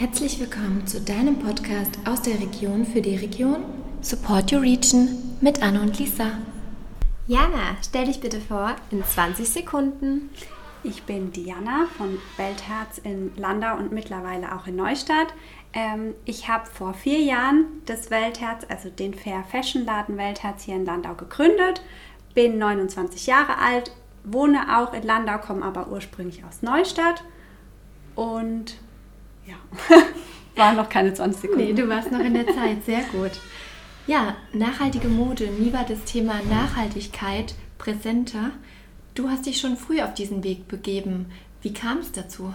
Herzlich willkommen zu deinem Podcast aus der Region für die Region Support Your Region mit Anne und Lisa. Jana, stell dich bitte vor in 20 Sekunden. Ich bin Diana von Weltherz in Landau und mittlerweile auch in Neustadt. Ähm, ich habe vor vier Jahren das Weltherz, also den Fair Fashion Laden Weltherz hier in Landau gegründet. Bin 29 Jahre alt, wohne auch in Landau, komme aber ursprünglich aus Neustadt. Und ja, waren noch keine 20 Sekunden. Nee, du warst noch in der Zeit, sehr gut. Ja, nachhaltige Mode. Nie war das Thema Nachhaltigkeit präsenter. Du hast dich schon früh auf diesen Weg begeben. Wie kam es dazu?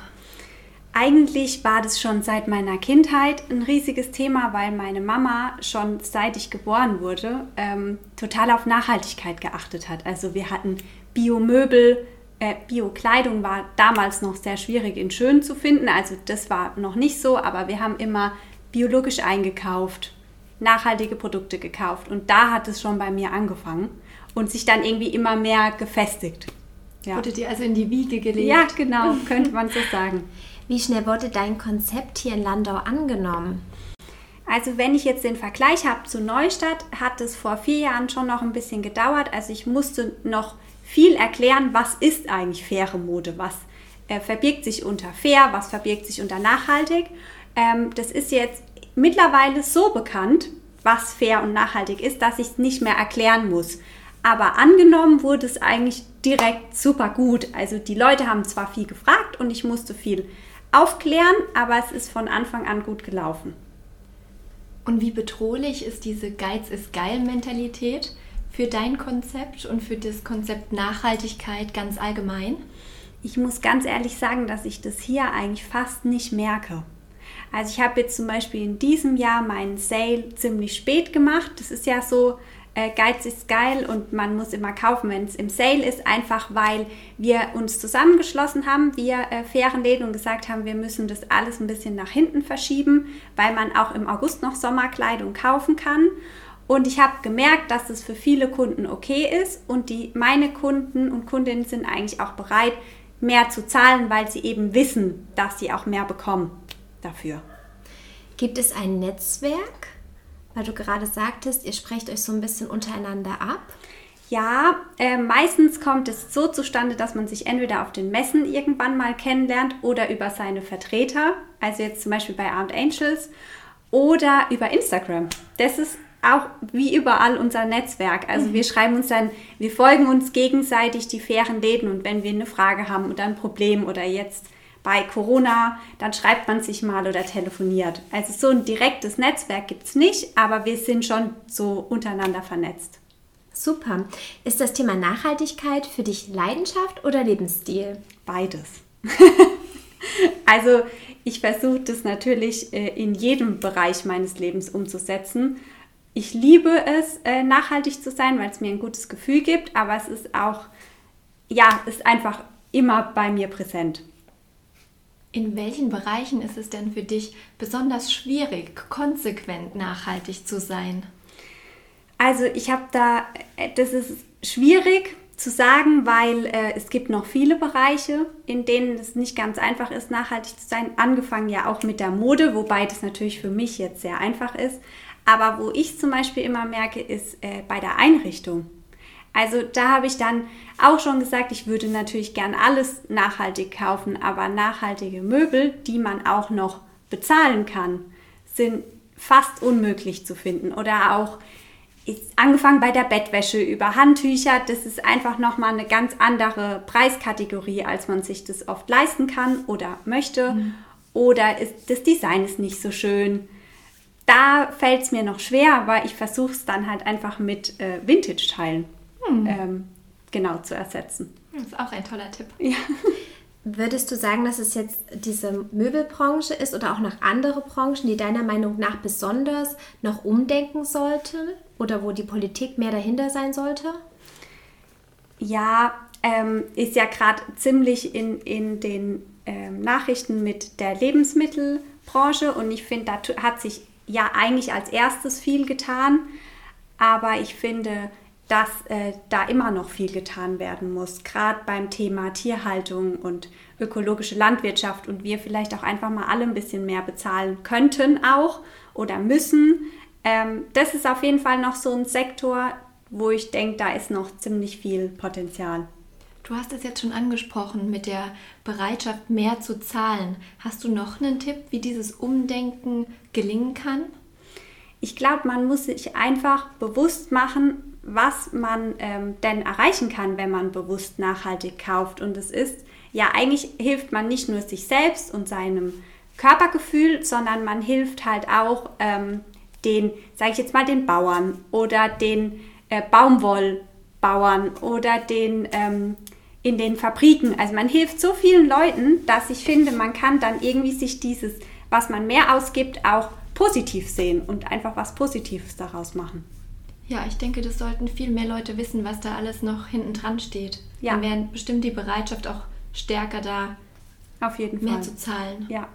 Eigentlich war das schon seit meiner Kindheit ein riesiges Thema, weil meine Mama schon seit ich geboren wurde ähm, total auf Nachhaltigkeit geachtet hat. Also wir hatten Biomöbel, äh, Bio-Kleidung war damals noch sehr schwierig in schön zu finden. Also das war noch nicht so, aber wir haben immer biologisch eingekauft, nachhaltige Produkte gekauft. Und da hat es schon bei mir angefangen und sich dann irgendwie immer mehr gefestigt. Ja. Wurde dir also in die Wiege gelegt? Ja, genau, könnte man so sagen. Wie schnell wurde dein Konzept hier in Landau angenommen? Also wenn ich jetzt den Vergleich habe zu Neustadt, hat es vor vier Jahren schon noch ein bisschen gedauert. Also ich musste noch viel erklären, was ist eigentlich faire Mode, was äh, verbirgt sich unter fair, was verbirgt sich unter nachhaltig. Ähm, das ist jetzt mittlerweile so bekannt, was fair und nachhaltig ist, dass ich es nicht mehr erklären muss. Aber angenommen wurde es eigentlich direkt super gut. Also die Leute haben zwar viel gefragt und ich musste viel aufklären, aber es ist von Anfang an gut gelaufen. Und wie bedrohlich ist diese Geiz ist geil Mentalität? Für dein Konzept und für das Konzept Nachhaltigkeit ganz allgemein? Ich muss ganz ehrlich sagen, dass ich das hier eigentlich fast nicht merke. Also ich habe jetzt zum Beispiel in diesem Jahr meinen Sale ziemlich spät gemacht. Das ist ja so, äh, Geiz ist geil und man muss immer kaufen, wenn es im Sale ist, einfach weil wir uns zusammengeschlossen haben, wir äh, fairen Läden und gesagt haben, wir müssen das alles ein bisschen nach hinten verschieben, weil man auch im August noch Sommerkleidung kaufen kann. Und ich habe gemerkt, dass es für viele Kunden okay ist und die, meine Kunden und Kundinnen sind eigentlich auch bereit, mehr zu zahlen, weil sie eben wissen, dass sie auch mehr bekommen dafür. Gibt es ein Netzwerk? Weil du gerade sagtest, ihr sprecht euch so ein bisschen untereinander ab. Ja, äh, meistens kommt es so zustande, dass man sich entweder auf den Messen irgendwann mal kennenlernt oder über seine Vertreter, also jetzt zum Beispiel bei Armed Angels oder über Instagram. Das ist auch wie überall unser Netzwerk. Also wir schreiben uns dann, wir folgen uns gegenseitig die fairen Läden und wenn wir eine Frage haben oder ein Problem oder jetzt bei Corona, dann schreibt man sich mal oder telefoniert. Also so ein direktes Netzwerk gibt es nicht, aber wir sind schon so untereinander vernetzt. Super. Ist das Thema Nachhaltigkeit für dich Leidenschaft oder Lebensstil? Beides. also ich versuche das natürlich äh, in jedem Bereich meines Lebens umzusetzen ich liebe es, äh, nachhaltig zu sein, weil es mir ein gutes Gefühl gibt, aber es ist auch, ja, ist einfach immer bei mir präsent. In welchen Bereichen ist es denn für dich besonders schwierig, konsequent nachhaltig zu sein? Also ich habe da, äh, das ist schwierig zu sagen, weil äh, es gibt noch viele Bereiche, in denen es nicht ganz einfach ist, nachhaltig zu sein. Angefangen ja auch mit der Mode, wobei das natürlich für mich jetzt sehr einfach ist. Aber wo ich zum Beispiel immer merke, ist äh, bei der Einrichtung. Also da habe ich dann auch schon gesagt, ich würde natürlich gern alles nachhaltig kaufen, aber nachhaltige Möbel, die man auch noch bezahlen kann, sind fast unmöglich zu finden. Oder auch angefangen bei der Bettwäsche über Handtücher, das ist einfach nochmal eine ganz andere Preiskategorie, als man sich das oft leisten kann oder möchte. Mhm. Oder ist, das Design ist nicht so schön da fällt es mir noch schwer, aber ich versuche es dann halt einfach mit äh, Vintage-Teilen hm. ähm, genau zu ersetzen. Das ist auch ein toller Tipp. Ja. Würdest du sagen, dass es jetzt diese Möbelbranche ist oder auch noch andere Branchen, die deiner Meinung nach besonders noch umdenken sollten oder wo die Politik mehr dahinter sein sollte? Ja, ähm, ist ja gerade ziemlich in, in den ähm, Nachrichten mit der Lebensmittelbranche und ich finde, da hat sich ja eigentlich als erstes viel getan. Aber ich finde, dass äh, da immer noch viel getan werden muss, gerade beim Thema Tierhaltung und ökologische Landwirtschaft und wir vielleicht auch einfach mal alle ein bisschen mehr bezahlen könnten auch oder müssen. Ähm, das ist auf jeden Fall noch so ein Sektor, wo ich denke, da ist noch ziemlich viel Potenzial. Du hast es jetzt schon angesprochen mit der Bereitschaft, mehr zu zahlen. Hast du noch einen Tipp, wie dieses Umdenken gelingen kann? Ich glaube, man muss sich einfach bewusst machen, was man ähm, denn erreichen kann, wenn man bewusst nachhaltig kauft. Und es ist, ja, eigentlich hilft man nicht nur sich selbst und seinem Körpergefühl, sondern man hilft halt auch ähm, den, sage ich jetzt mal, den Bauern oder den äh, Baumwollbauern oder den ähm, in den Fabriken. Also man hilft so vielen Leuten, dass ich finde, man kann dann irgendwie sich dieses, was man mehr ausgibt, auch positiv sehen und einfach was Positives daraus machen. Ja, ich denke, das sollten viel mehr Leute wissen, was da alles noch hinten dran steht. Ja. Dann wäre bestimmt die Bereitschaft auch stärker da, auf jeden mehr Fall. zu zahlen. Ja.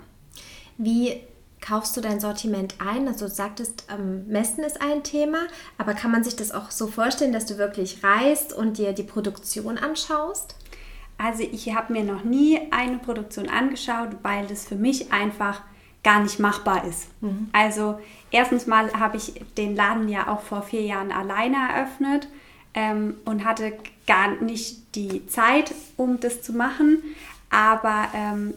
Wie kaufst du dein Sortiment ein? Also du sagtest, ähm, Messen ist ein Thema, aber kann man sich das auch so vorstellen, dass du wirklich reist und dir die Produktion anschaust? Also ich habe mir noch nie eine Produktion angeschaut, weil das für mich einfach gar nicht machbar ist. Mhm. Also erstens mal habe ich den Laden ja auch vor vier Jahren alleine eröffnet ähm, und hatte gar nicht die Zeit, um das zu machen. Aber ähm,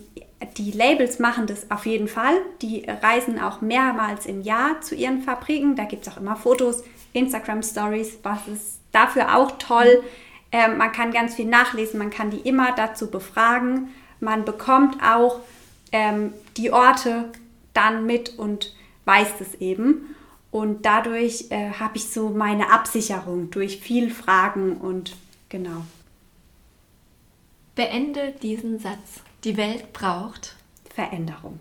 die Labels machen das auf jeden Fall. Die reisen auch mehrmals im Jahr zu ihren Fabriken. Da gibt es auch immer Fotos, Instagram-Stories, was ist dafür auch toll. Ähm, man kann ganz viel nachlesen, man kann die immer dazu befragen. Man bekommt auch ähm, die Orte dann mit und weiß es eben. Und dadurch äh, habe ich so meine Absicherung durch viel Fragen und genau. Beende diesen Satz. Die Welt braucht Veränderung.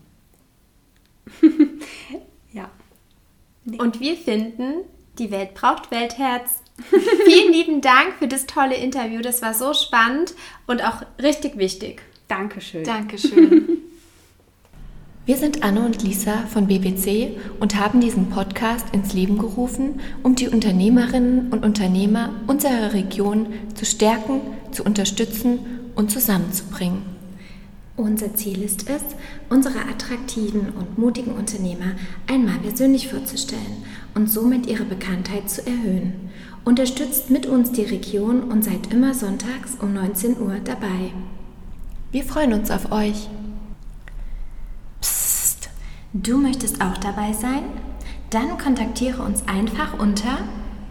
ja. Nee. Und wir finden, die Welt braucht Weltherz. Vielen lieben Dank für das tolle Interview. Das war so spannend und auch richtig wichtig. Dankeschön. Dankeschön. Wir sind Anne und Lisa von BBC und haben diesen Podcast ins Leben gerufen, um die Unternehmerinnen und Unternehmer unserer Region zu stärken, zu unterstützen und zusammenzubringen. Unser Ziel ist es, unsere attraktiven und mutigen Unternehmer einmal persönlich vorzustellen und somit ihre Bekanntheit zu erhöhen. Unterstützt mit uns die Region und seid immer sonntags um 19 Uhr dabei. Wir freuen uns auf euch. Psst, du möchtest auch dabei sein? Dann kontaktiere uns einfach unter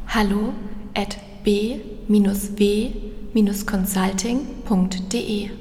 hallo at b-w-consulting.de.